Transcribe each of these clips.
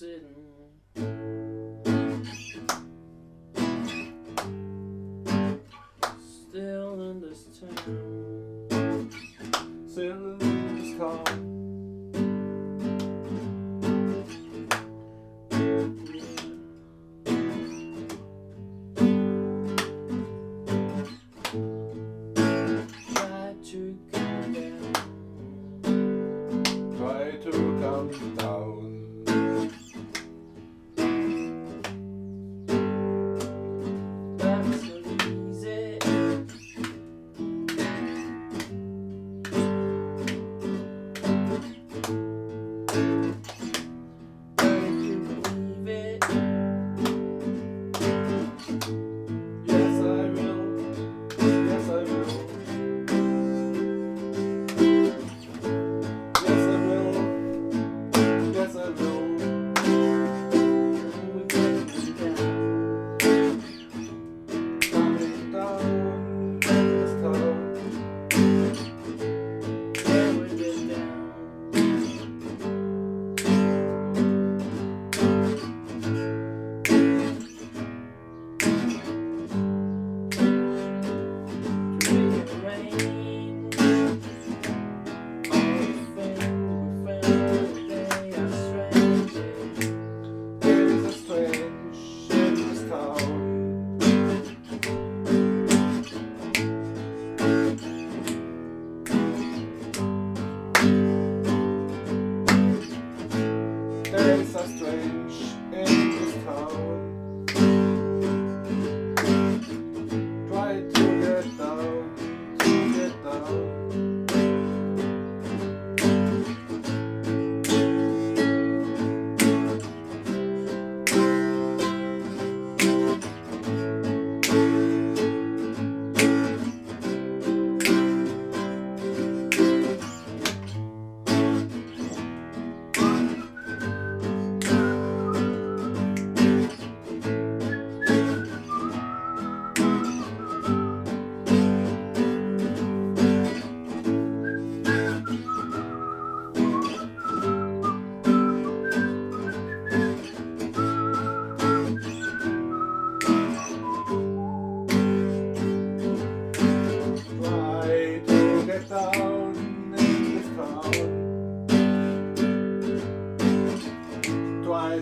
sitting still in this town, still in this car. Try to calm down. Thank you. Down in town. Down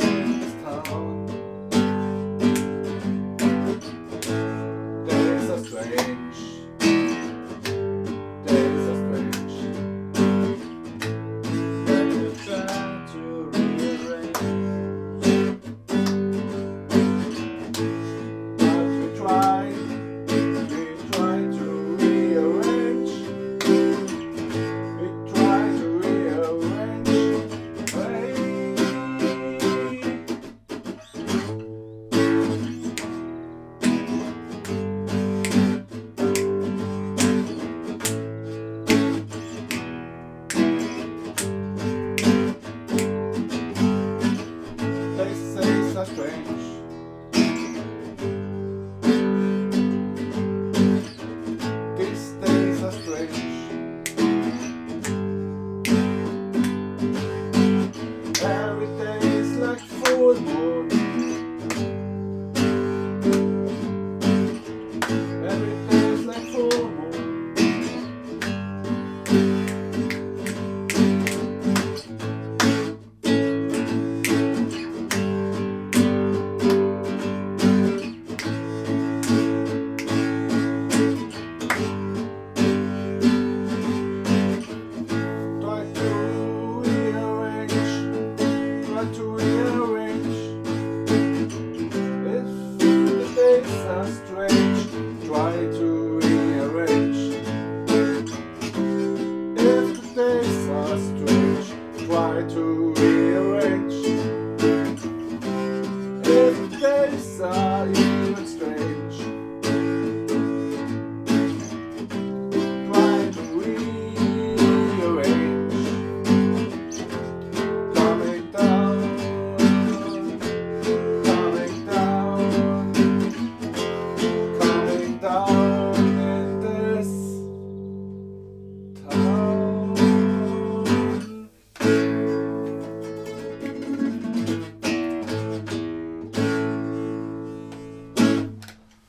in this town. There is a strange. There is a strange. You try to rearrange. But we try. Frankfurt. To rearrange.